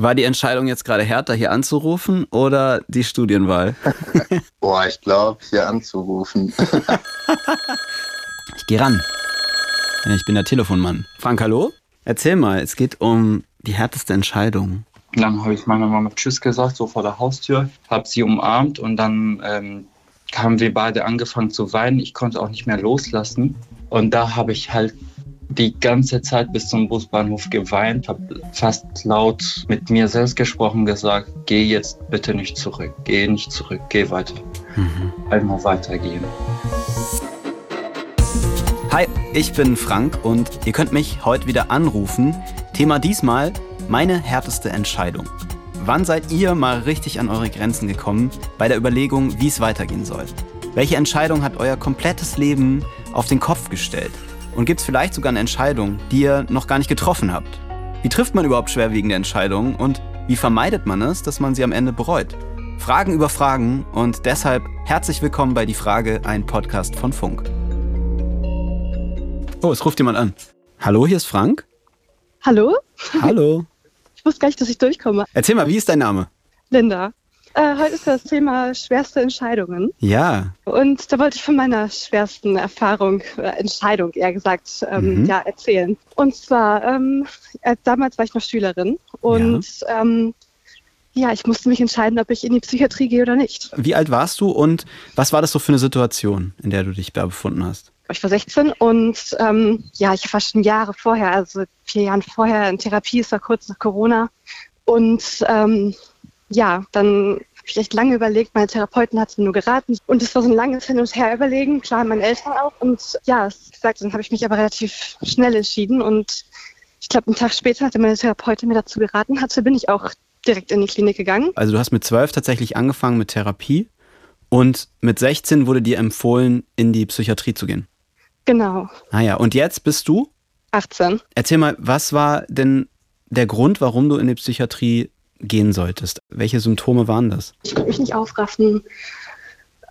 War die Entscheidung jetzt gerade härter, hier anzurufen oder die Studienwahl? Boah, ich glaube, hier anzurufen. ich gehe ran. Ich bin der Telefonmann. Frank, hallo? Erzähl mal, es geht um die härteste Entscheidung. Dann habe ich meiner Mama Tschüss gesagt, so vor der Haustür, habe sie umarmt und dann ähm, haben wir beide angefangen zu weinen. Ich konnte auch nicht mehr loslassen. Und da habe ich halt die ganze Zeit bis zum Busbahnhof geweint, habe fast laut mit mir selbst gesprochen, gesagt, geh jetzt bitte nicht zurück, geh nicht zurück, geh weiter. Mhm. Einmal weitergehen. Hi, ich bin Frank und ihr könnt mich heute wieder anrufen. Thema diesmal meine härteste Entscheidung. Wann seid ihr mal richtig an eure Grenzen gekommen bei der Überlegung, wie es weitergehen soll? Welche Entscheidung hat euer komplettes Leben auf den Kopf gestellt? Und gibt es vielleicht sogar eine Entscheidung, die ihr noch gar nicht getroffen habt? Wie trifft man überhaupt schwerwiegende Entscheidungen und wie vermeidet man es, dass man sie am Ende bereut? Fragen über Fragen und deshalb herzlich willkommen bei Die Frage, ein Podcast von Funk. Oh, es ruft jemand an. Hallo, hier ist Frank. Hallo? Hallo. Ich wusste gar nicht, dass ich durchkomme. Erzähl mal, wie ist dein Name? Linda. Äh, heute ist das Thema schwerste Entscheidungen. Ja. Und da wollte ich von meiner schwersten Erfahrung, äh, Entscheidung eher gesagt, ähm, mhm. ja, erzählen. Und zwar, ähm, äh, damals war ich noch Schülerin und ja. Ähm, ja, ich musste mich entscheiden, ob ich in die Psychiatrie gehe oder nicht. Wie alt warst du und was war das so für eine Situation, in der du dich da befunden hast? Ich war 16 und ähm, ja, ich war schon Jahre vorher, also vier Jahre vorher in Therapie, es war kurz nach Corona. Und ähm, ja, dann ich echt lange überlegt. Meine Therapeutin hat es mir nur geraten. Und es war so ein langes Hin und Her überlegen, klar, meine Eltern auch. Und ja, wie gesagt, dann habe ich mich aber relativ schnell entschieden. Und ich glaube, einen Tag später, nachdem meine Therapeutin mir dazu geraten hatte, bin ich auch direkt in die Klinik gegangen. Also du hast mit zwölf tatsächlich angefangen mit Therapie und mit 16 wurde dir empfohlen, in die Psychiatrie zu gehen. Genau. Ah ja, und jetzt bist du? 18. Erzähl mal, was war denn der Grund, warum du in die Psychiatrie gehen solltest? Welche Symptome waren das? Ich konnte mich nicht aufraffen.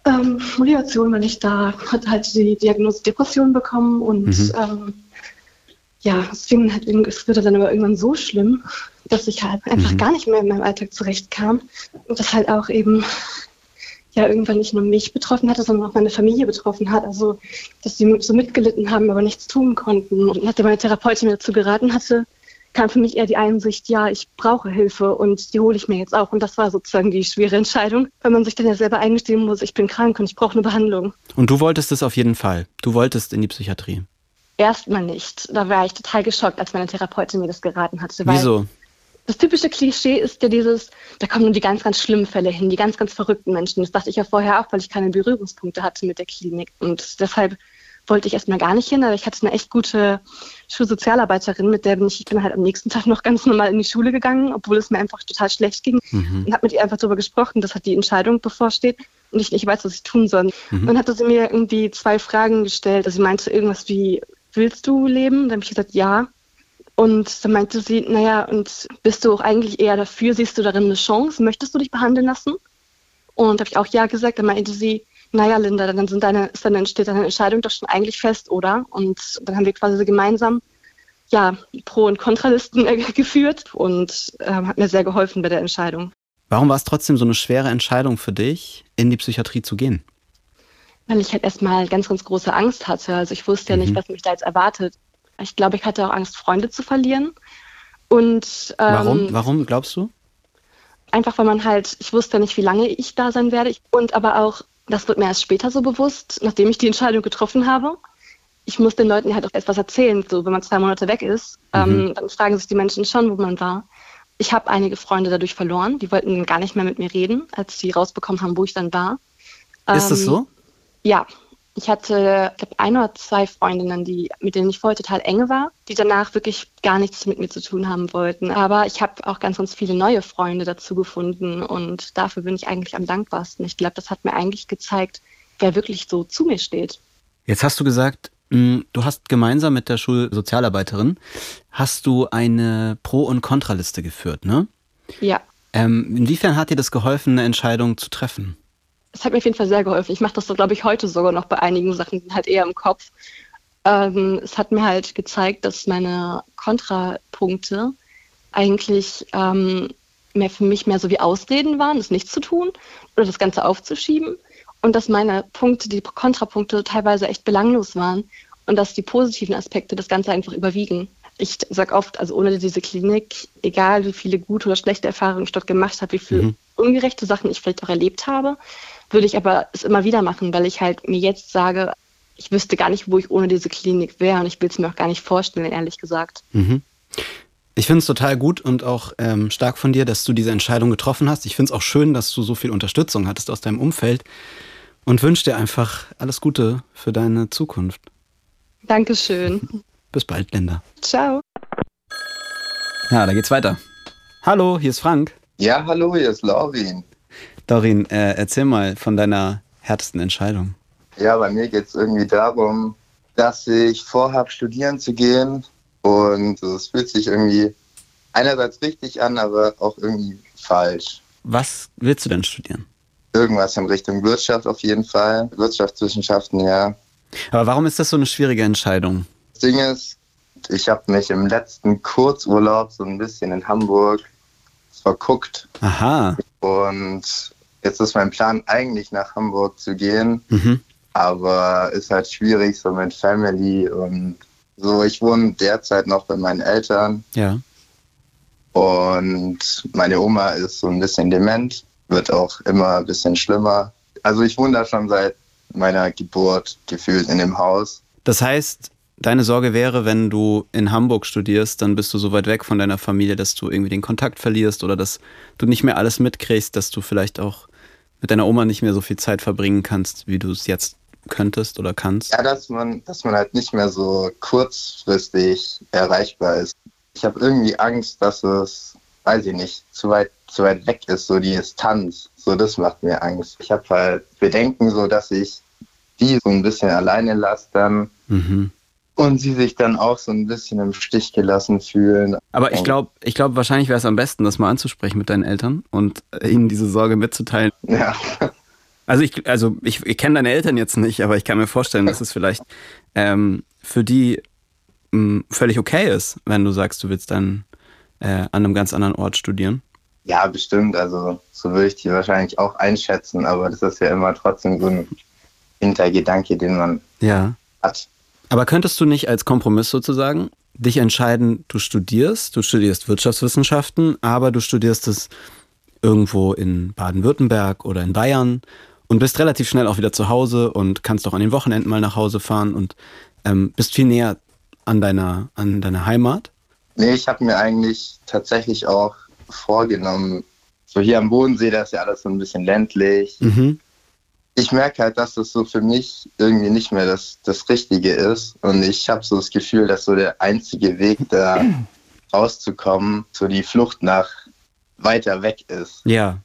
Ähm, Motivation war nicht da. Hatte halt die Diagnose Depression bekommen und mhm. ähm, ja, es, fing halt, es wurde dann aber irgendwann so schlimm, dass ich halt einfach mhm. gar nicht mehr in meinem Alltag zurechtkam. Und das halt auch eben ja irgendwann nicht nur mich betroffen hatte, sondern auch meine Familie betroffen hat. Also, dass sie so mitgelitten haben, aber nichts tun konnten. Und nachdem meine Therapeutin mir dazu geraten hatte, kam für mich eher die Einsicht, ja, ich brauche Hilfe und die hole ich mir jetzt auch. Und das war sozusagen die schwere Entscheidung, weil man sich dann ja selber eingestehen muss, ich bin krank und ich brauche eine Behandlung. Und du wolltest es auf jeden Fall. Du wolltest in die Psychiatrie. Erstmal nicht. Da war ich total geschockt, als meine Therapeutin mir das geraten hatte. Wieso? Das typische Klischee ist ja dieses, da kommen nur die ganz, ganz schlimmen Fälle hin, die ganz, ganz verrückten Menschen. Das dachte ich ja vorher auch, weil ich keine Berührungspunkte hatte mit der Klinik. Und deshalb wollte ich erstmal gar nicht hin, aber ich hatte eine echt gute Schulsozialarbeiterin, mit der bin ich, ich bin halt am nächsten Tag noch ganz normal in die Schule gegangen, obwohl es mir einfach total schlecht ging mhm. und habe mit ihr einfach darüber gesprochen, dass halt die Entscheidung bevorsteht und ich nicht weiß, was ich tun soll. Mhm. Und dann hatte sie mir irgendwie zwei Fragen gestellt. Also sie meinte irgendwas wie, willst du leben? Dann habe ich gesagt, ja. Und dann meinte sie, naja, und bist du auch eigentlich eher dafür, siehst du darin eine Chance? Möchtest du dich behandeln lassen? Und habe ich auch ja gesagt. Dann meinte sie, naja, Linda, dann, sind deine, dann entsteht deine Entscheidung doch schon eigentlich fest, oder? Und dann haben wir quasi gemeinsam ja, Pro- und Kontralisten äh, geführt und äh, hat mir sehr geholfen bei der Entscheidung. Warum war es trotzdem so eine schwere Entscheidung für dich, in die Psychiatrie zu gehen? Weil ich halt erstmal ganz, ganz große Angst hatte. Also ich wusste ja nicht, mhm. was mich da jetzt erwartet. Ich glaube, ich hatte auch Angst, Freunde zu verlieren. Und ähm, warum? Warum glaubst du? Einfach, weil man halt, ich wusste nicht, wie lange ich da sein werde. Und aber auch, das wird mir erst später so bewusst, nachdem ich die Entscheidung getroffen habe. Ich muss den Leuten halt auch etwas erzählen. So, wenn man zwei Monate weg ist, mhm. ähm, dann fragen sich die Menschen schon, wo man war. Ich habe einige Freunde dadurch verloren. Die wollten gar nicht mehr mit mir reden, als sie rausbekommen haben, wo ich dann war. Ist ähm, das so? Ja. Ich hatte, ich glaube, ein oder zwei Freundinnen, die, mit denen ich vorher total enge war, die danach wirklich gar nichts mit mir zu tun haben wollten. Aber ich habe auch ganz, ganz viele neue Freunde dazu gefunden und dafür bin ich eigentlich am dankbarsten. Ich glaube, das hat mir eigentlich gezeigt, wer wirklich so zu mir steht. Jetzt hast du gesagt, hm, du hast gemeinsam mit der Schulsozialarbeiterin, hast du eine Pro- und Kontraliste geführt, ne? Ja. Ähm, inwiefern hat dir das geholfen, eine Entscheidung zu treffen? Es hat mir auf jeden Fall sehr geholfen. Ich mache das glaube ich, heute sogar noch bei einigen Sachen halt eher im Kopf. Ähm, es hat mir halt gezeigt, dass meine Kontrapunkte eigentlich ähm, mehr für mich mehr so wie Ausreden waren, das nicht zu tun oder das Ganze aufzuschieben. Und dass meine Punkte, die Kontrapunkte teilweise echt belanglos waren und dass die positiven Aspekte das Ganze einfach überwiegen. Ich sage oft, also ohne diese Klinik, egal wie viele gute oder schlechte Erfahrungen ich dort gemacht habe, wie viele mhm. Ungerechte Sachen ich vielleicht auch erlebt habe, würde ich aber es immer wieder machen, weil ich halt mir jetzt sage, ich wüsste gar nicht, wo ich ohne diese Klinik wäre und ich will es mir auch gar nicht vorstellen, ehrlich gesagt. Mhm. Ich finde es total gut und auch ähm, stark von dir, dass du diese Entscheidung getroffen hast. Ich finde es auch schön, dass du so viel Unterstützung hattest aus deinem Umfeld und wünsche dir einfach alles Gute für deine Zukunft. Dankeschön. Bis bald, Linda. Ciao. Ja, da geht's weiter. Hallo, hier ist Frank. Ja, hallo, hier ist Laurin. Laurin, äh, erzähl mal von deiner härtesten Entscheidung. Ja, bei mir geht es irgendwie darum, dass ich vorhabe, studieren zu gehen und es fühlt sich irgendwie einerseits richtig an, aber auch irgendwie falsch. Was willst du denn studieren? Irgendwas in Richtung Wirtschaft auf jeden Fall. Wirtschaftswissenschaften, ja. Aber warum ist das so eine schwierige Entscheidung? Das Ding ist, ich habe mich im letzten Kurzurlaub so ein bisschen in Hamburg verguckt. Aha. Und jetzt ist mein Plan eigentlich nach Hamburg zu gehen. Mhm. Aber ist halt schwierig so mit Family und so, ich wohne derzeit noch bei meinen Eltern. Ja. Und meine Oma ist so ein bisschen dement, wird auch immer ein bisschen schlimmer. Also ich wohne da schon seit meiner Geburt gefühlt in dem Haus. Das heißt, deine Sorge wäre, wenn du in Hamburg studierst, dann bist du so weit weg von deiner Familie, dass du irgendwie den Kontakt verlierst oder dass du nicht mehr alles mitkriegst, dass du vielleicht auch mit deiner Oma nicht mehr so viel Zeit verbringen kannst, wie du es jetzt könntest oder kannst? Ja, dass man, dass man halt nicht mehr so kurzfristig erreichbar ist. Ich habe irgendwie Angst, dass es, weiß ich nicht, zu weit, zu weit weg ist, so die Distanz. So, das macht mir Angst. Ich habe halt Bedenken, so dass ich die so ein bisschen alleine lasse dann. Mhm. Und sie sich dann auch so ein bisschen im Stich gelassen fühlen. Aber ich glaube, ich glaube, wahrscheinlich wäre es am besten, das mal anzusprechen mit deinen Eltern und ihnen diese Sorge mitzuteilen. Ja. Also ich, also ich, ich kenne deine Eltern jetzt nicht, aber ich kann mir vorstellen, dass es vielleicht ähm, für die mh, mm, völlig okay ist, wenn du sagst, du willst dann äh, an einem ganz anderen Ort studieren. Ja, bestimmt. Also so würde ich die wahrscheinlich auch einschätzen, aber das ist ja immer trotzdem so ein Hintergedanke, den man ja. hat. Aber könntest du nicht als Kompromiss sozusagen dich entscheiden, du studierst, du studierst Wirtschaftswissenschaften, aber du studierst es irgendwo in Baden-Württemberg oder in Bayern und bist relativ schnell auch wieder zu Hause und kannst auch an den Wochenenden mal nach Hause fahren und ähm, bist viel näher an deiner, an deiner Heimat? Nee, ich habe mir eigentlich tatsächlich auch vorgenommen, so hier am Bodensee, da ist ja alles so ein bisschen ländlich. Mhm. Ich merke halt, dass das so für mich irgendwie nicht mehr das, das Richtige ist. Und ich habe so das Gefühl, dass so der einzige Weg da rauszukommen, so die Flucht nach weiter weg ist. Ja,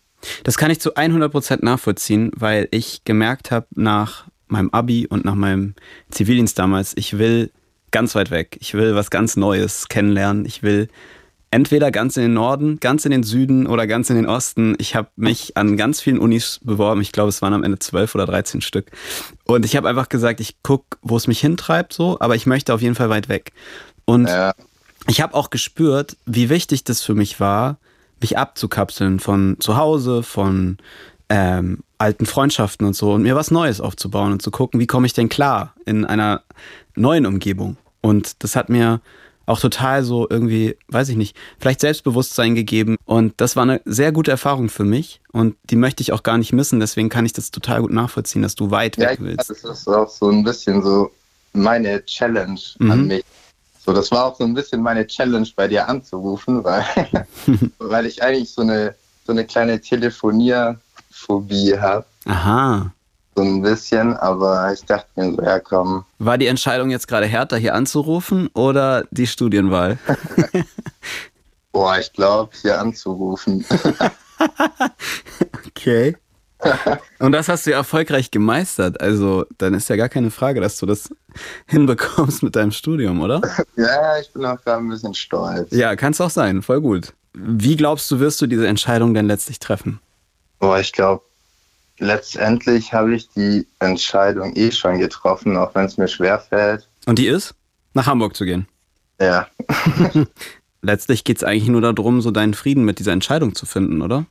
das kann ich zu 100% nachvollziehen, weil ich gemerkt habe nach meinem Abi und nach meinem Zivildienst damals, ich will ganz weit weg. Ich will was ganz Neues kennenlernen. Ich will entweder ganz in den Norden, ganz in den Süden oder ganz in den Osten. Ich habe mich an ganz vielen Unis beworben. Ich glaube, es waren am Ende zwölf oder dreizehn Stück. Und ich habe einfach gesagt, ich gucke, wo es mich hintreibt, so, aber ich möchte auf jeden Fall weit weg. Und ja. ich habe auch gespürt, wie wichtig das für mich war, mich abzukapseln von zu Hause, von ähm, alten Freundschaften und so und mir was Neues aufzubauen und zu gucken, wie komme ich denn klar in einer neuen Umgebung. Und das hat mir auch total so irgendwie, weiß ich nicht, vielleicht Selbstbewusstsein gegeben. Und das war eine sehr gute Erfahrung für mich und die möchte ich auch gar nicht missen. Deswegen kann ich das total gut nachvollziehen, dass du weit ja, weg willst. Das ist auch so ein bisschen so meine Challenge mhm. an mich. So, das war auch so ein bisschen meine Challenge bei dir anzurufen, weil, weil ich eigentlich so eine, so eine kleine Telefonierphobie habe. Aha. So ein bisschen, aber ich dachte mir so, ja komm. War die Entscheidung jetzt gerade härter, hier anzurufen oder die Studienwahl? Boah, ich glaube, hier anzurufen. okay. Und das hast du ja erfolgreich gemeistert. Also, dann ist ja gar keine Frage, dass du das hinbekommst mit deinem Studium, oder? Ja, ich bin auch gerade ein bisschen stolz. Ja, kann es auch sein. Voll gut. Wie glaubst du, wirst du diese Entscheidung denn letztlich treffen? Boah, ich glaube, letztendlich habe ich die Entscheidung eh schon getroffen, auch wenn es mir schwer fällt. Und die ist? Nach Hamburg zu gehen. Ja. letztlich geht es eigentlich nur darum, so deinen Frieden mit dieser Entscheidung zu finden, oder?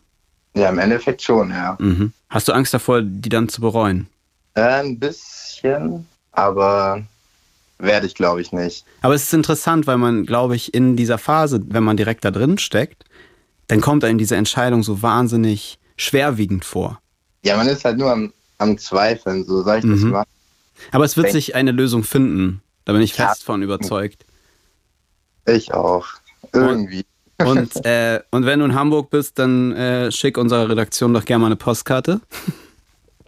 Ja, im Endeffekt schon, ja. Mhm. Hast du Angst davor, die dann zu bereuen? Äh, ein bisschen, aber werde ich, glaube ich, nicht. Aber es ist interessant, weil man, glaube ich, in dieser Phase, wenn man direkt da drin steckt, dann kommt einem diese Entscheidung so wahnsinnig schwerwiegend vor. Ja, man ist halt nur am, am Zweifeln, so soll ich das Mhm. machen. Aber es wird Denk- sich eine Lösung finden. Da bin ich Ja. fest von überzeugt. Ich auch. Irgendwie. Und, äh, und wenn du in Hamburg bist, dann äh, schick unserer Redaktion doch gerne mal eine Postkarte.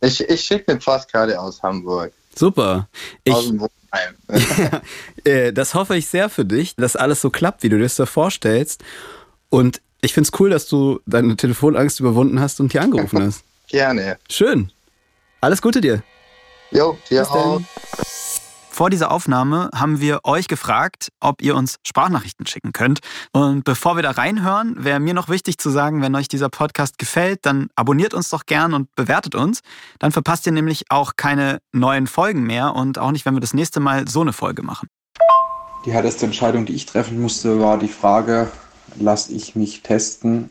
Ich, ich schicke eine Postkarte aus Hamburg. Super. aus Ich, dem Wohnheim. äh, das hoffe ich sehr für dich, dass alles so klappt, wie du dir das da vorstellst. Und ich finde es cool, dass du deine Telefonangst überwunden hast und hier angerufen hast. Gerne. Schön. Alles Gute dir. Jo, dir Bis dann. auch. Vor dieser Aufnahme haben wir euch gefragt, ob ihr uns Sprachnachrichten schicken könnt. Und bevor wir da reinhören, wäre mir noch wichtig zu sagen, wenn euch dieser Podcast gefällt, dann abonniert uns doch gern und bewertet uns. Dann verpasst ihr nämlich auch keine neuen Folgen mehr und auch nicht, wenn wir das nächste Mal so eine Folge machen. Die härteste Entscheidung, die ich treffen musste, war die Frage, lasse ich mich testen,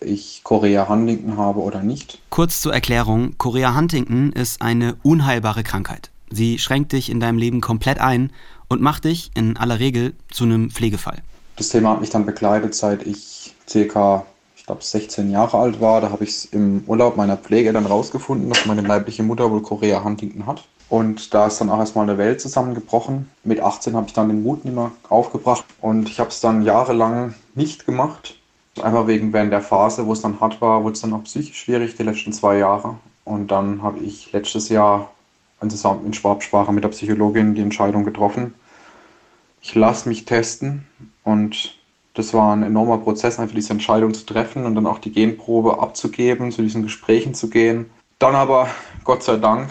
ich Korea Huntington habe oder nicht. Kurz zur Erklärung, Chorea Huntington ist eine unheilbare Krankheit. Sie schränkt dich in deinem Leben komplett ein und macht dich in aller Regel zu einem Pflegefall. Das Thema hat mich dann begleitet, seit ich circa, ich glaube, 16 Jahre alt war. Da habe ich es im Urlaub meiner Pflege dann rausgefunden, dass meine leibliche Mutter wohl Korea Huntington hat. Und da ist dann auch erstmal eine Welt zusammengebrochen. Mit 18 habe ich dann den Mut nicht mehr aufgebracht und ich habe es dann jahrelang nicht gemacht. Einfach wegen während der Phase, wo es dann hart war, wurde es dann auch psychisch schwierig, die letzten zwei Jahre. Und dann habe ich letztes Jahr zusammen in Schwabsprache mit der Psychologin die Entscheidung getroffen, ich lasse mich testen und das war ein enormer Prozess, einfach diese Entscheidung zu treffen und dann auch die Genprobe abzugeben, zu diesen Gesprächen zu gehen. Dann aber, Gott sei Dank,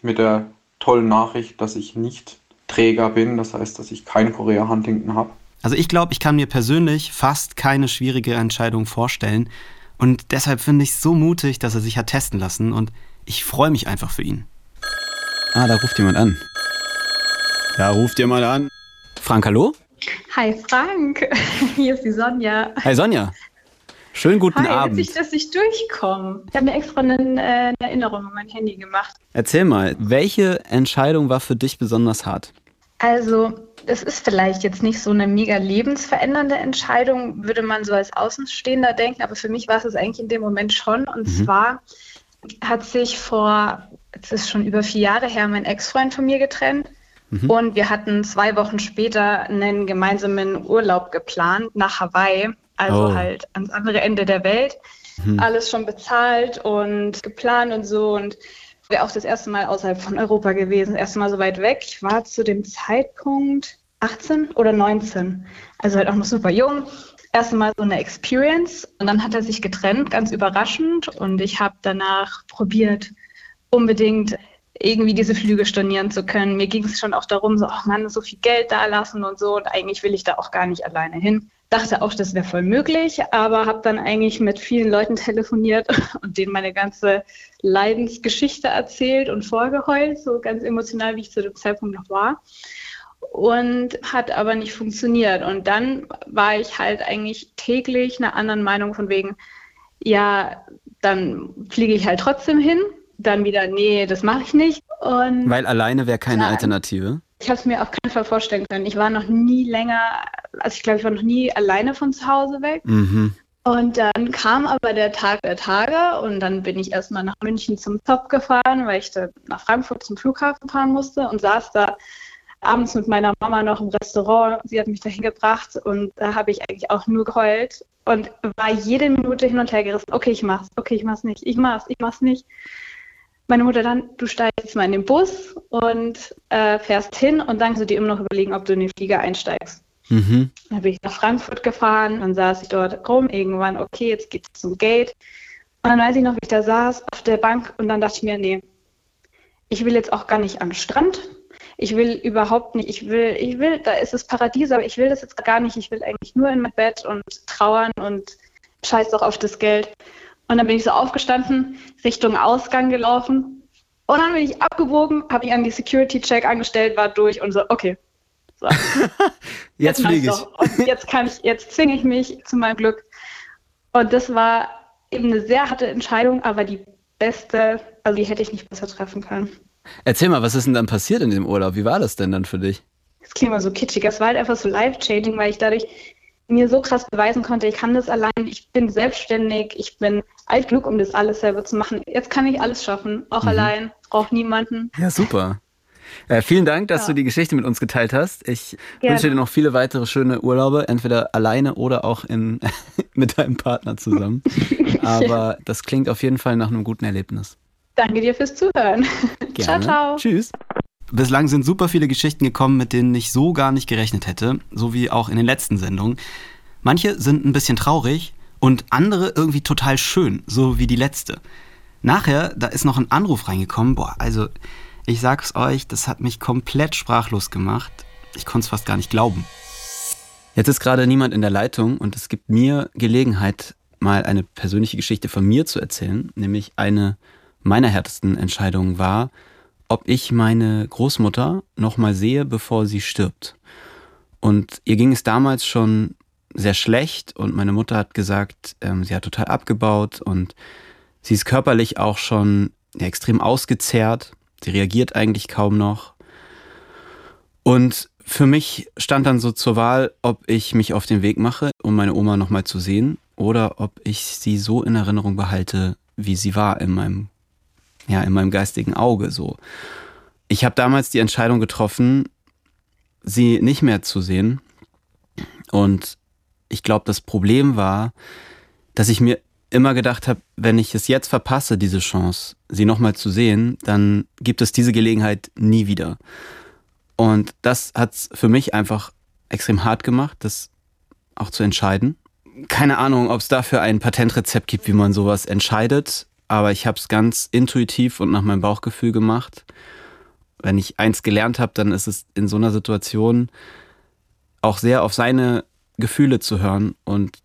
mit der tollen Nachricht, dass ich nicht Träger bin, das heißt, dass ich kein Korea Huntington habe. Also ich glaube, ich kann mir persönlich fast keine schwierige Entscheidung vorstellen. Und deshalb finde ich es so mutig, dass er sich hat testen lassen. Und ich freue mich einfach für ihn. Ah, da ruft jemand an. Da ruft jemand an. Frank, hallo? Hi Frank, hier ist die Sonja. Hi Sonja. Schönen guten Hi, Abend. witzig, dass ich durchkomme. Ich habe mir extra eine, äh, eine Erinnerung an mein Handy gemacht. Erzähl mal, welche Entscheidung war für dich besonders hart? Also, es ist vielleicht jetzt nicht so eine mega lebensverändernde Entscheidung, würde man so als Außenstehender denken, aber für mich war es es eigentlich in dem Moment schon. Und Mhm. zwar hat sich vor, es ist schon über vier Jahre her, mein Ex-Freund von mir getrennt. Mhm. Und wir hatten zwei Wochen später einen gemeinsamen Urlaub geplant nach Hawaii, also Oh. halt ans andere Ende der Welt. Mhm. Alles schon bezahlt und geplant und so. Und wäre auch das erste Mal außerhalb von Europa gewesen, das erste Mal so weit weg. Ich war zu dem Zeitpunkt 18 oder 19, also halt auch noch super jung. Erste Mal so eine Experience und dann hat er sich getrennt, ganz überraschend. Und ich habe danach probiert, unbedingt irgendwie diese Flüge stornieren zu können. Mir ging es schon auch darum, so, ach Mann, so viel Geld da lassen und so. Und eigentlich will ich da auch gar nicht alleine hin. Dachte auch, das wäre voll möglich, aber habe dann eigentlich mit vielen Leuten telefoniert und denen meine ganze Leidensgeschichte erzählt und vorgeheult, so ganz emotional, wie ich zu dem Zeitpunkt noch war. Und hat aber nicht funktioniert. Und dann war ich halt eigentlich täglich einer anderen Meinung von wegen, ja, dann fliege ich halt trotzdem hin. Dann wieder, nee, das mache ich nicht. Und Weil alleine wäre keine Nein. Alternative. Ich habe es mir auf keinen Fall vorstellen können. Ich war noch nie länger, also ich glaube, ich war noch nie alleine von zu Hause weg. Mhm. Und dann kam aber der Tag der Tage und dann bin ich erstmal nach München zum Top gefahren, weil ich dann nach Frankfurt zum Flughafen fahren musste und saß da abends mit meiner Mama noch im Restaurant. Sie hat mich dahin gebracht und da habe ich eigentlich auch nur geheult und war jede Minute hin und her gerissen. Okay, ich mach's. Okay, ich mach's nicht. Ich mach's. Ich mach's nicht. Meine Mutter dann, du steigst jetzt mal in den Bus und äh, fährst hin und dann kannst du dir immer noch überlegen, ob du in den Flieger einsteigst. Mhm. Dann bin ich nach Frankfurt gefahren, dann saß ich dort rum, irgendwann, okay, jetzt geht's zum Gate. Und dann weiß ich noch, wie ich da saß auf der Bank und dann dachte ich mir, nee, ich will jetzt auch gar nicht am Strand. Ich will überhaupt nicht, ich will, ich will, da ist das Paradies, aber ich will das jetzt gar nicht. Ich will eigentlich nur in mein Bett und trauern und scheiß doch auf das Geld. Und dann bin ich so aufgestanden, Richtung Ausgang gelaufen. Und dann bin ich abgewogen, habe mich an die Security-Check angestellt, war durch und so, okay, So. jetzt fliege ich. Und jetzt kann ich, jetzt zwinge ich mich zu meinem Glück. Und das war eben eine sehr harte Entscheidung, aber die beste, also die hätte ich nicht besser treffen können. Erzähl mal, was ist denn dann passiert in dem Urlaub? Wie war das denn dann für dich? Das klingt mal so kitschig. Es war halt einfach so life-changing, weil ich dadurch mir so krass beweisen konnte, ich kann das allein, ich bin selbstständig, ich bin alt genug, um das alles selber zu machen. Jetzt kann ich alles schaffen, auch mhm. allein, brauche niemanden. Ja, super. Äh, vielen Dank, dass ja. du die Geschichte mit uns geteilt hast. Ich Gerne. wünsche dir noch viele weitere schöne Urlaube, entweder alleine oder auch in, mit deinem Partner zusammen. Aber das klingt auf jeden Fall nach einem guten Erlebnis. Danke dir fürs Zuhören. Gerne. Ciao, ciao. Tschüss. Bislang sind super viele Geschichten gekommen, mit denen ich so gar nicht gerechnet hätte, so wie auch in den letzten Sendungen. Manche sind ein bisschen traurig und andere irgendwie total schön, so wie die letzte. Nachher, da ist noch ein Anruf reingekommen. Boah, also ich sag's euch, das hat mich komplett sprachlos gemacht. Ich konnte es fast gar nicht glauben. Jetzt ist gerade niemand in der Leitung und es gibt mir Gelegenheit, mal eine persönliche Geschichte von mir zu erzählen, nämlich eine meiner härtesten Entscheidungen war, ob ich meine Großmutter noch mal sehe, bevor sie stirbt. Und ihr ging es damals schon sehr schlecht und meine Mutter hat gesagt, ähm, sie hat total abgebaut und sie ist körperlich auch schon ja, extrem ausgezehrt. Sie reagiert eigentlich kaum noch. Und für mich stand dann so zur Wahl, ob ich mich auf den Weg mache, um meine Oma nochmal zu sehen, oder ob ich sie so in Erinnerung behalte, wie sie war in meinem ja, in meinem geistigen Auge so. Ich habe damals die Entscheidung getroffen, sie nicht mehr zu sehen. Und ich glaube, das Problem war, dass ich mir immer gedacht habe, wenn ich es jetzt verpasse, diese Chance, sie nochmal zu sehen, dann gibt es diese Gelegenheit nie wieder. Und das hat es für mich einfach extrem hart gemacht, das auch zu entscheiden. Keine Ahnung, ob es dafür ein Patentrezept gibt, wie man sowas entscheidet aber ich habe es ganz intuitiv und nach meinem Bauchgefühl gemacht. Wenn ich eins gelernt habe, dann ist es in so einer Situation auch sehr auf seine Gefühle zu hören und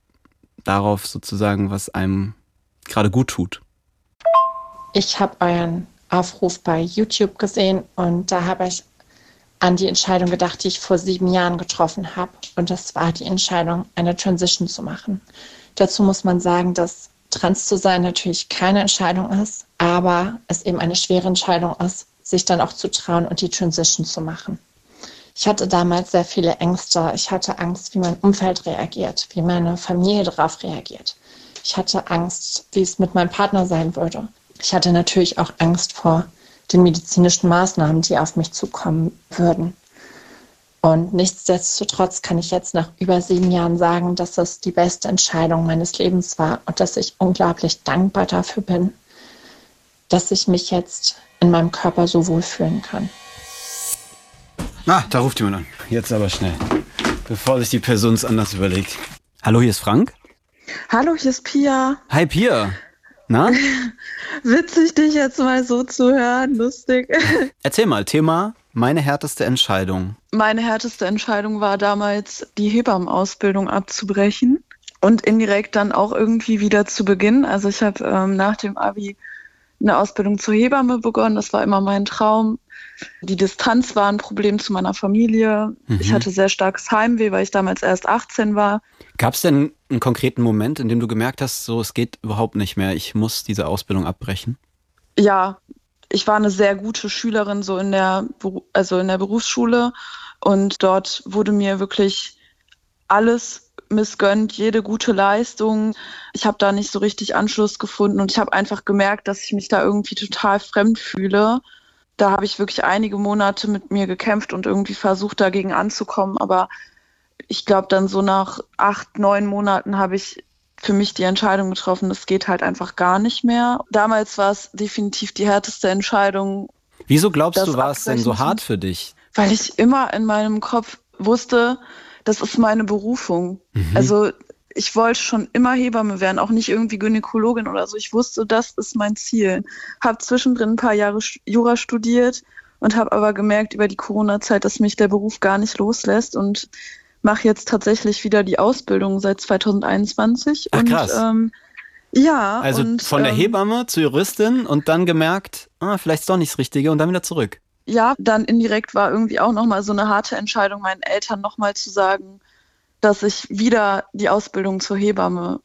darauf sozusagen, was einem gerade gut tut. Ich habe euren Aufruf bei YouTube gesehen und da habe ich an die Entscheidung gedacht, die ich vor sieben Jahren getroffen habe. Und das war die Entscheidung, eine Transition zu machen. Dazu muss man sagen, dass trans zu sein natürlich keine Entscheidung ist, aber es eben eine schwere Entscheidung ist, sich dann auch zu trauen und die Transition zu machen. Ich hatte damals sehr viele Ängste. Ich hatte Angst, wie mein Umfeld reagiert, wie meine Familie darauf reagiert. Ich hatte Angst, wie es mit meinem Partner sein würde. Ich hatte natürlich auch Angst vor den medizinischen Maßnahmen, die auf mich zukommen würden. Und nichtsdestotrotz kann ich jetzt nach über sieben Jahren sagen, dass es die beste Entscheidung meines Lebens war und dass ich unglaublich dankbar dafür bin, dass ich mich jetzt in meinem Körper so wohlfühlen kann. Ah, da ruft jemand an. Jetzt aber schnell, bevor sich die Person es anders überlegt. Hallo, hier ist Frank. Hallo, hier ist Pia. Hi, Pia. Na? Witzig, dich jetzt mal so zu hören. Lustig. Erzähl mal, Thema meine härteste Entscheidung. Meine härteste Entscheidung war damals, die Hebammenausbildung abzubrechen und indirekt dann auch irgendwie wieder zu beginnen. Also ich habe ähm, nach dem Abi eine Ausbildung zur Hebamme begonnen. Das war immer mein Traum. Die Distanz war ein Problem zu meiner Familie. Mhm. Ich hatte sehr starkes Heimweh, weil ich damals erst 18 war. Gab es denn einen konkreten Moment, in dem du gemerkt hast, so es geht überhaupt nicht mehr, ich muss diese Ausbildung abbrechen? Ja, ich war eine sehr gute Schülerin so in der also in der Berufsschule und dort wurde mir wirklich alles missgönnt, jede gute Leistung. Ich habe da nicht so richtig Anschluss gefunden und ich habe einfach gemerkt, dass ich mich da irgendwie total fremd fühle. Da habe ich wirklich einige Monate mit mir gekämpft und irgendwie versucht, dagegen anzukommen. Aber ich glaube, dann so nach acht, neun Monaten habe ich für mich die Entscheidung getroffen, das geht halt einfach gar nicht mehr. Damals war es definitiv die härteste Entscheidung. Wieso glaubst du, war es denn so hart für dich? Weil ich immer in meinem Kopf wusste, das ist meine Berufung. Mhm. Also ich wollte schon immer Hebamme werden, auch nicht irgendwie Gynäkologin oder so. Ich wusste, das ist mein Ziel. Habe zwischendrin ein paar Jahre Jura studiert und habe aber gemerkt über die Corona-Zeit, dass mich der Beruf gar nicht loslässt und mache jetzt tatsächlich wieder die Ausbildung seit 2021. Ach, krass. Und, ähm, ja. Also und, von der ähm, Hebamme zur Juristin und dann gemerkt, ah, vielleicht ist doch nicht das Richtige und dann wieder zurück. ja, dann indirekt war irgendwie auch nochmal so eine harte Entscheidung, meinen Eltern nochmal zu sagen, dass ich wieder die Ausbildung zur Hebamme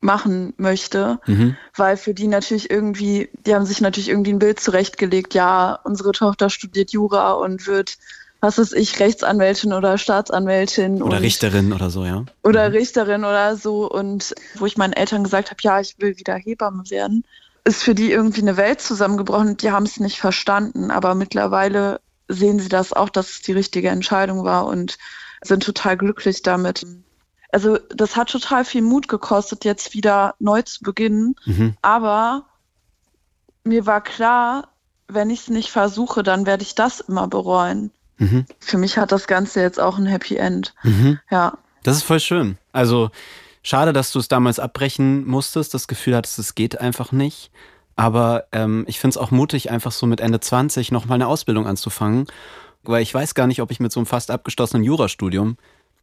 machen möchte, mhm. weil für die natürlich irgendwie, die haben sich natürlich irgendwie ein Bild zurechtgelegt, ja, unsere Tochter studiert Jura und wird, was weiß ich, Rechtsanwältin oder Staatsanwältin. Oder und, Richterin oder so, ja. Oder mhm. Richterin oder so. Und wo ich meinen Eltern gesagt habe, ja, ich will wieder Hebamme werden, ist für die irgendwie eine Welt zusammengebrochen und die haben es nicht verstanden. Aber mittlerweile sehen sie das auch, dass es die richtige Entscheidung war und sind total glücklich damit. Also das hat total viel Mut gekostet, jetzt wieder neu zu beginnen. Mhm. Aber mir war klar, wenn ich es nicht versuche, dann werde ich das immer bereuen. Mhm. Für mich hat das Ganze jetzt auch ein Happy End. Mhm. Ja. Das ist voll schön. Also schade, dass du es damals abbrechen musstest, das Gefühl hattest, es geht einfach nicht. Aber ähm, ich finde es auch mutig, einfach so mit Ende 20 nochmal eine Ausbildung anzufangen. Weil ich weiß gar nicht, ob ich mit so einem fast abgeschlossenen Jurastudium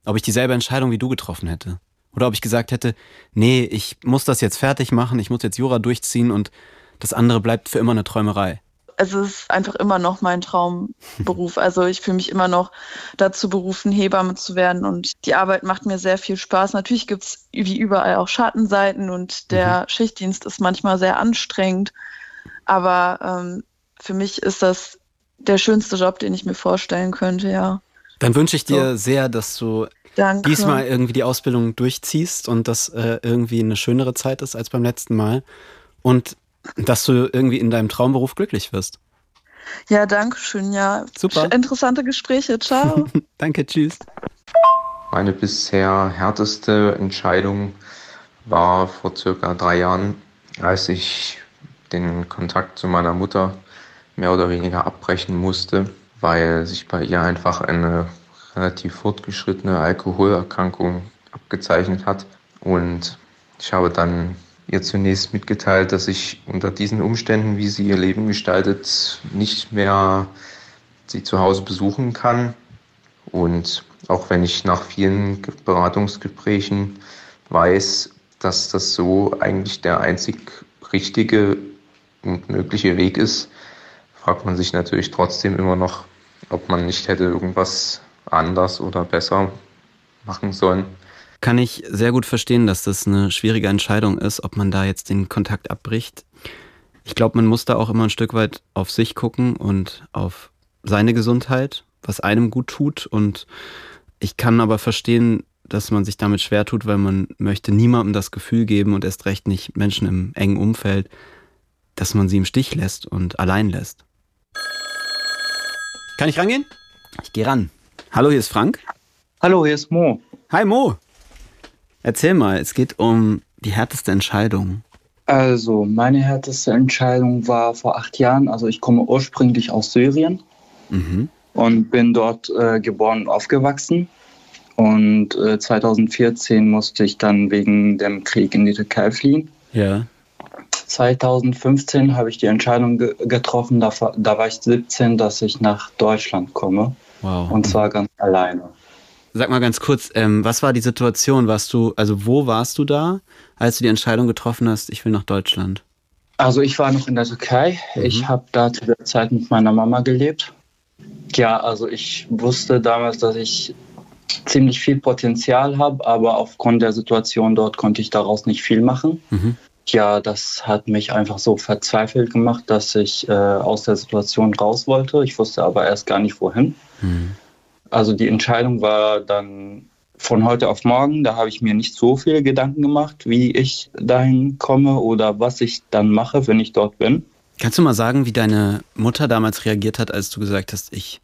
ob ich dieselbe Entscheidung wie du getroffen hätte. Oder ob ich gesagt hätte, nee, ich muss das jetzt fertig machen, ich muss jetzt Jura durchziehen und das andere bleibt für immer eine Träumerei. Es ist einfach immer noch mein Traumberuf. Also ich fühle mich immer noch dazu berufen, Hebamme zu werden und die Arbeit macht mir sehr viel Spaß. Natürlich gibt es wie überall auch Schattenseiten und der mhm. Schichtdienst ist manchmal sehr anstrengend. Aber ähm, für mich ist das der schönste Job, den ich mir vorstellen könnte, ja. Dann wünsche ich dir so. sehr, dass du Danke. diesmal irgendwie die Ausbildung durchziehst und das äh, irgendwie eine schönere Zeit ist als beim letzten Mal und dass du irgendwie in deinem Traumberuf glücklich wirst. Ja, danke schön. Ja, super. Interessante Gespräche. Ciao. danke, tschüss. Meine bisher härteste Entscheidung war vor circa drei Jahren, als ich den Kontakt zu meiner Mutter mehr oder weniger abbrechen musste weil sich bei ihr einfach eine relativ fortgeschrittene Alkoholerkrankung abgezeichnet hat. Und ich habe dann ihr zunächst mitgeteilt, dass ich unter diesen Umständen, wie sie ihr Leben gestaltet, nicht mehr sie zu Hause besuchen kann. Und auch wenn ich nach vielen Beratungsgesprächen weiß, dass das so eigentlich der einzig richtige und mögliche Weg ist, fragt man sich natürlich trotzdem immer noch, ob man nicht hätte irgendwas anders oder besser machen sollen. Kann ich sehr gut verstehen, dass das eine schwierige Entscheidung ist, ob man da jetzt den Kontakt abbricht. Ich glaube, man muss da auch immer ein Stück weit auf sich gucken und auf seine Gesundheit, was einem gut tut. Und ich kann aber verstehen, dass man sich damit schwer tut, weil man möchte niemandem das Gefühl geben und erst recht nicht Menschen im engen Umfeld, dass man sie im Stich lässt und allein lässt. Kann ich rangehen? Ich gehe ran. Hallo, hier ist Frank. Hallo, hier ist Mo. Hi Mo. Erzähl mal, es geht um die härteste Entscheidung. Also, meine härteste Entscheidung war vor acht Jahren. Also, ich komme ursprünglich aus Syrien mhm. und bin dort äh, geboren und aufgewachsen. Und äh, 2014 musste ich dann wegen dem Krieg in die Türkei fliehen. Ja. 2015 habe ich die Entscheidung ge getroffen, da, da, war ich 17, dass ich nach Deutschland komme. Wow. Und zwar ganz alleine. Sag mal ganz kurz, ähm, was war die Situation? Warst du, also wo warst du da, als du die Entscheidung getroffen hast, ich will nach Deutschland? Also ich war noch in der Türkei. Mhm. Ich habe da zu der Zeit mit meiner Mama gelebt. Ja, also ich wusste damals, dass ich ziemlich viel Potenzial habe, aber aufgrund der Situation dort konnte ich daraus nicht viel machen. Mhm ja, das hat mich einfach so verzweifelt gemacht, dass ich äh, aus der Situation raus wollte. Ich wusste aber erst gar nicht wohin. Mhm. Also die Entscheidung war dann von heute auf morgen. Da habe ich mir nicht so viele Gedanken gemacht, wie ich dahin komme oder was ich dann mache, wenn ich dort bin. Kannst du mal sagen, wie deine Mutter damals reagiert hat, als du gesagt hast, ich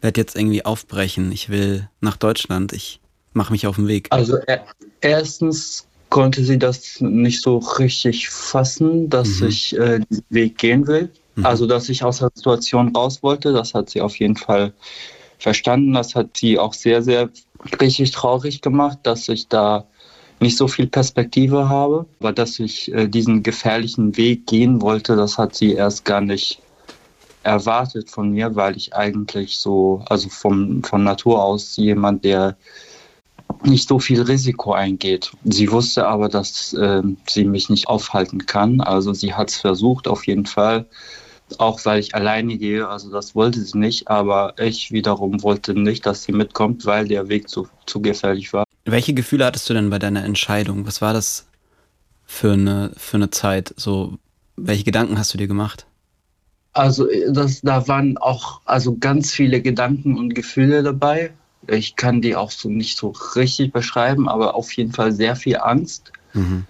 werde jetzt irgendwie aufbrechen, ich will nach Deutschland, ich mache mich auf den Weg? Also erstens konnte sie das nicht so richtig fassen, dass mhm. ich äh, diesen Weg gehen will. Mhm. Also, dass ich aus der Situation raus wollte, das hat sie auf jeden Fall verstanden. Das hat sie auch sehr, sehr richtig traurig gemacht, dass ich da nicht so viel Perspektive habe. Aber dass ich äh, diesen gefährlichen Weg gehen wollte, das hat sie erst gar nicht erwartet von mir, weil ich eigentlich so, also vom, von Natur aus jemand, der nicht so viel Risiko eingeht. Sie wusste aber, dass äh, sie mich nicht aufhalten kann. Also sie hat es versucht auf jeden Fall. Auch weil ich alleine gehe. Also das wollte sie nicht, aber ich wiederum wollte nicht, dass sie mitkommt, weil der Weg zu, zu gefährlich war. Welche Gefühle hattest du denn bei deiner Entscheidung? Was war das für eine, für eine Zeit? So, welche Gedanken hast du dir gemacht? Also das, da waren auch also ganz viele Gedanken und Gefühle dabei. Ich kann die auch so nicht so richtig beschreiben, aber auf jeden Fall sehr viel Angst mhm.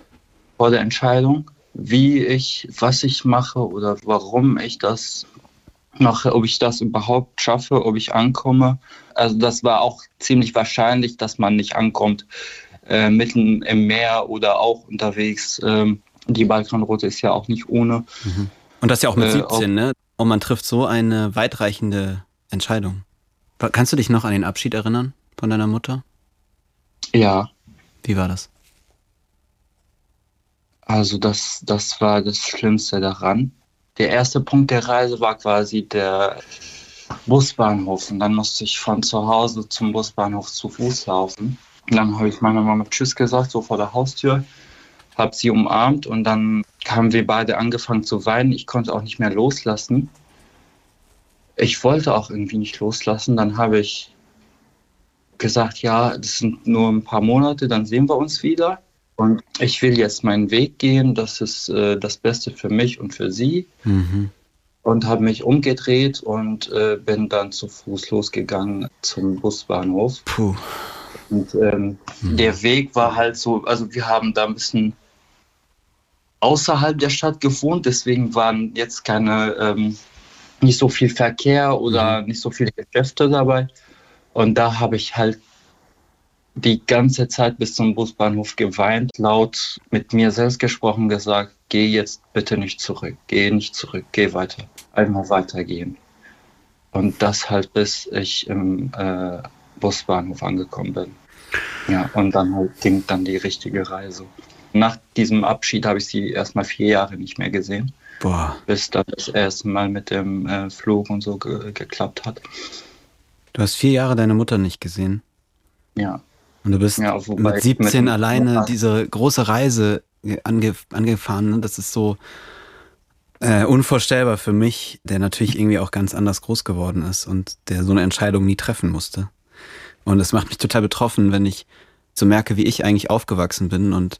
vor der Entscheidung, wie ich, was ich mache oder warum ich das mache, ob ich das überhaupt schaffe, ob ich ankomme. Also das war auch ziemlich wahrscheinlich, dass man nicht ankommt, äh, mitten im Meer oder auch unterwegs. Ähm, die Balkanroute ist ja auch nicht ohne. Mhm. Und das ja auch mit 17, äh, ne? Und man trifft so eine weitreichende Entscheidung. Kannst du dich noch an den Abschied erinnern von deiner Mutter? Ja. Wie war das? Also das, das war das Schlimmste daran. Der erste Punkt der Reise war quasi der Busbahnhof. Und dann musste ich von zu Hause zum Busbahnhof zu Fuß laufen. Und dann habe ich meiner Mama Tschüss gesagt, so vor der Haustür, habe sie umarmt und dann haben wir beide angefangen zu weinen. Ich konnte auch nicht mehr loslassen. Ich wollte auch irgendwie nicht loslassen. Dann habe ich gesagt, ja, das sind nur ein paar Monate, dann sehen wir uns wieder. Und ich will jetzt meinen Weg gehen. Das ist äh, das Beste für mich und für sie. Mhm. Und habe mich umgedreht und äh, bin dann zu Fuß losgegangen zum Busbahnhof. Puh. Und ähm, mhm. der Weg war halt so, also wir haben da ein bisschen außerhalb der Stadt gewohnt, deswegen waren jetzt keine, ähm, nicht so viel Verkehr oder mhm. nicht so viele Geschäfte dabei. Und da habe ich halt die ganze Zeit bis zum Busbahnhof geweint, laut mit mir selbst gesprochen, gesagt, geh jetzt bitte nicht zurück, geh nicht zurück, geh weiter, einmal weitergehen. Und das halt bis ich im äh, Busbahnhof angekommen bin. Ja, und dann halt ging dann die richtige Reise. Nach diesem Abschied habe ich sie erstmal vier Jahre nicht mehr gesehen. Boah. Bis dann das erste Mal mit dem äh, Flug und so ge geklappt hat. Du hast vier Jahre deine Mutter nicht gesehen? Ja. Und du bist ja, mit 17 mit alleine diese große Reise ange angefahren. Ne? Das ist so äh, unvorstellbar für mich, der natürlich irgendwie auch ganz anders groß geworden ist und der so eine Entscheidung nie treffen musste. Und es macht mich total betroffen, wenn ich so merke, wie ich eigentlich aufgewachsen bin und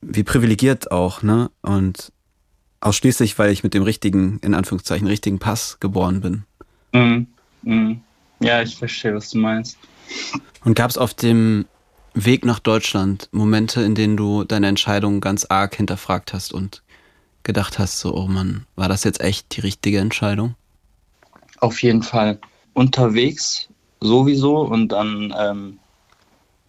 wie privilegiert auch, ne? Und ausschließlich, weil ich mit dem richtigen, in Anführungszeichen, richtigen Pass geboren bin. Mhm. Mhm. Ja, ich verstehe, was du meinst. Und gab es auf dem Weg nach Deutschland Momente, in denen du deine Entscheidung ganz arg hinterfragt hast und gedacht hast, so, oh Mann, war das jetzt echt die richtige Entscheidung? Auf jeden Fall. Unterwegs sowieso und dann, ähm,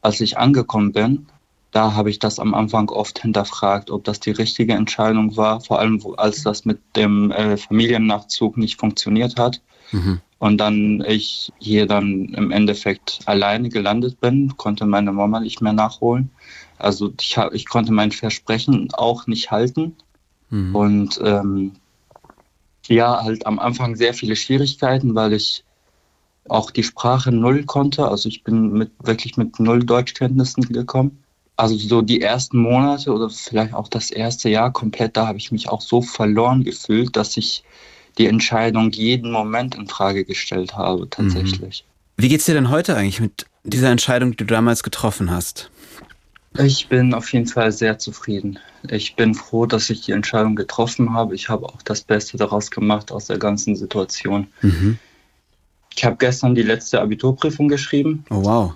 als ich angekommen bin, da habe ich das am Anfang oft hinterfragt, ob das die richtige Entscheidung war, vor allem als das mit dem äh, Familiennachzug nicht funktioniert hat. Mhm. Und dann ich hier dann im Endeffekt alleine gelandet bin, konnte meine Mama nicht mehr nachholen. Also ich, hab, ich konnte mein Versprechen auch nicht halten. Mhm. Und ähm, ja, halt am Anfang sehr viele Schwierigkeiten, weil ich auch die Sprache null konnte. Also ich bin mit, wirklich mit null Deutschkenntnissen gekommen also so die ersten Monate oder vielleicht auch das erste Jahr komplett, da habe ich mich auch so verloren gefühlt, dass ich die Entscheidung jeden Moment in Frage gestellt habe, tatsächlich. Mhm. Wie geht's dir denn heute eigentlich mit dieser Entscheidung, die du damals getroffen hast? Ich bin auf jeden Fall sehr zufrieden. Ich bin froh, dass ich die Entscheidung getroffen habe. Ich habe auch das Beste daraus gemacht aus der ganzen Situation. Mhm. Ich habe gestern die letzte Abiturprüfung geschrieben. Oh wow.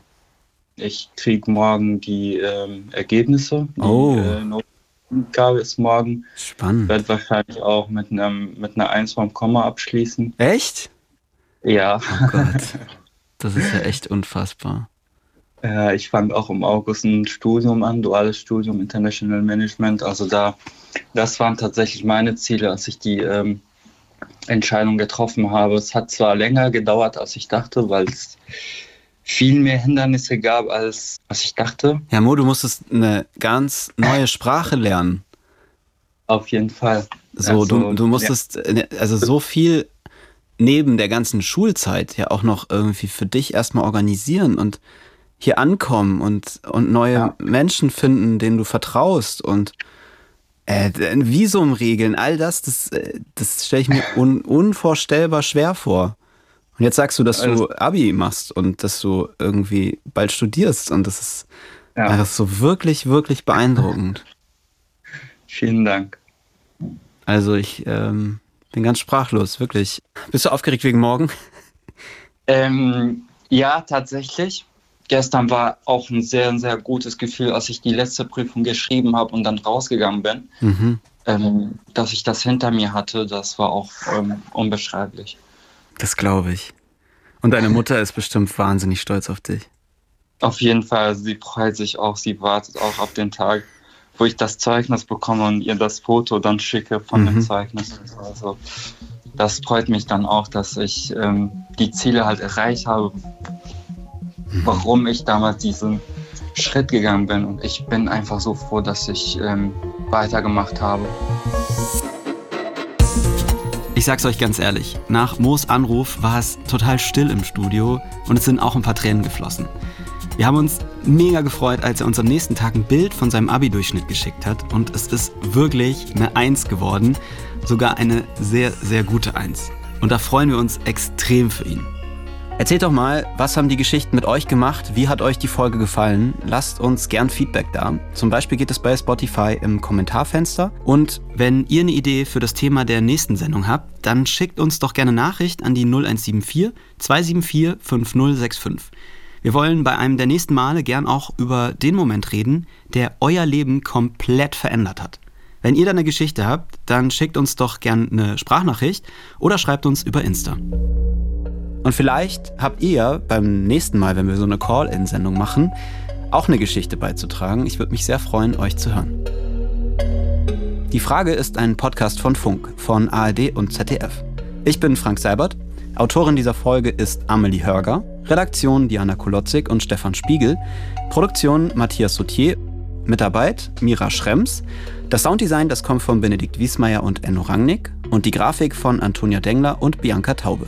Ich kriege morgen die ähm, Ergebnisse. Die oh. äh, Notengabe ist morgen. Spannend. Werde wahrscheinlich auch mit, einem, mit einer 1 vom Komma abschließen. Echt? Ja. Oh Gott. Das ist ja echt unfassbar. Äh, ich fange auch im August ein Studium an, duales Studium International Management. Also da, das waren tatsächlich meine Ziele, als ich die ähm, Entscheidung getroffen habe. Es hat zwar länger gedauert, als ich dachte, weil es viel mehr Hindernisse gab, als was ich dachte. Ja, Mo, du musstest eine ganz neue Sprache lernen. Auf jeden Fall. So, also, du, du musstest, ja. Also so viel neben der ganzen Schulzeit ja auch noch irgendwie für dich erstmal organisieren und hier ankommen und, und neue ja. Menschen finden, denen du vertraust und Äh, Visumregeln, all das, das, äh, das stelle ich mir un unvorstellbar schwer vor. Und jetzt sagst du, dass du Abi machst und dass du irgendwie bald studierst und das ist ja. einfach so wirklich, wirklich beeindruckend. Vielen Dank. Also ich ähm, bin ganz sprachlos, wirklich. Bist du aufgeregt wegen morgen? Ähm, ja, tatsächlich. Gestern war auch ein sehr, sehr gutes Gefühl, als ich die letzte Prüfung geschrieben habe und dann rausgegangen bin. Mhm. Ähm, dass ich das hinter mir hatte, das war auch ähm, unbeschreiblich. Das glaube ich. Und deine Mutter ist bestimmt wahnsinnig stolz auf dich. Auf jeden Fall, sie freut sich auch, sie wartet auch auf den Tag, wo ich das Zeugnis bekomme und ihr das Foto dann schicke von mhm. dem Zeugnis. Also das freut mich dann auch, dass ich ähm, die Ziele halt erreicht habe, mhm. warum ich damals diesen Schritt gegangen bin. Und ich bin einfach so froh, dass ich ähm, weitergemacht habe. Ich sag's euch ganz ehrlich, nach Moos Anruf war es total still im Studio und es sind auch ein paar Tränen geflossen. Wir haben uns mega gefreut, als er uns am nächsten Tag ein Bild von seinem Abi-Durchschnitt geschickt hat und es ist wirklich eine Eins geworden, sogar eine sehr, sehr gute Eins. Und da freuen wir uns extrem für ihn. Erzählt doch mal, was haben die Geschichten mit euch gemacht? Wie hat euch die Folge gefallen? Lasst uns gern Feedback da. Zum Beispiel geht es bei Spotify im Kommentarfenster. Und wenn ihr eine Idee für das Thema der nächsten Sendung habt, dann schickt uns doch gerne Nachricht an die 0174 274 5065. Wir wollen bei einem der nächsten Male gern auch über den Moment reden, der euer Leben komplett verändert hat. Wenn ihr da eine Geschichte habt, dann schickt uns doch gern eine Sprachnachricht oder schreibt uns über Insta. Und vielleicht habt ihr beim nächsten Mal, wenn wir so eine Call-In-Sendung machen, auch eine Geschichte beizutragen. Ich würde mich sehr freuen, euch zu hören. Die Frage ist ein Podcast von Funk, von ARD und ZDF. Ich bin Frank Seibert. Autorin dieser Folge ist Amelie Hörger. Redaktion Diana Kolotzig und Stefan Spiegel. Produktion Matthias Sautier. Mitarbeit Mira Schrems. Das Sounddesign, das kommt von Benedikt Wiesmeier und Enno Rangnick. Und die Grafik von Antonia Dengler und Bianca Taube.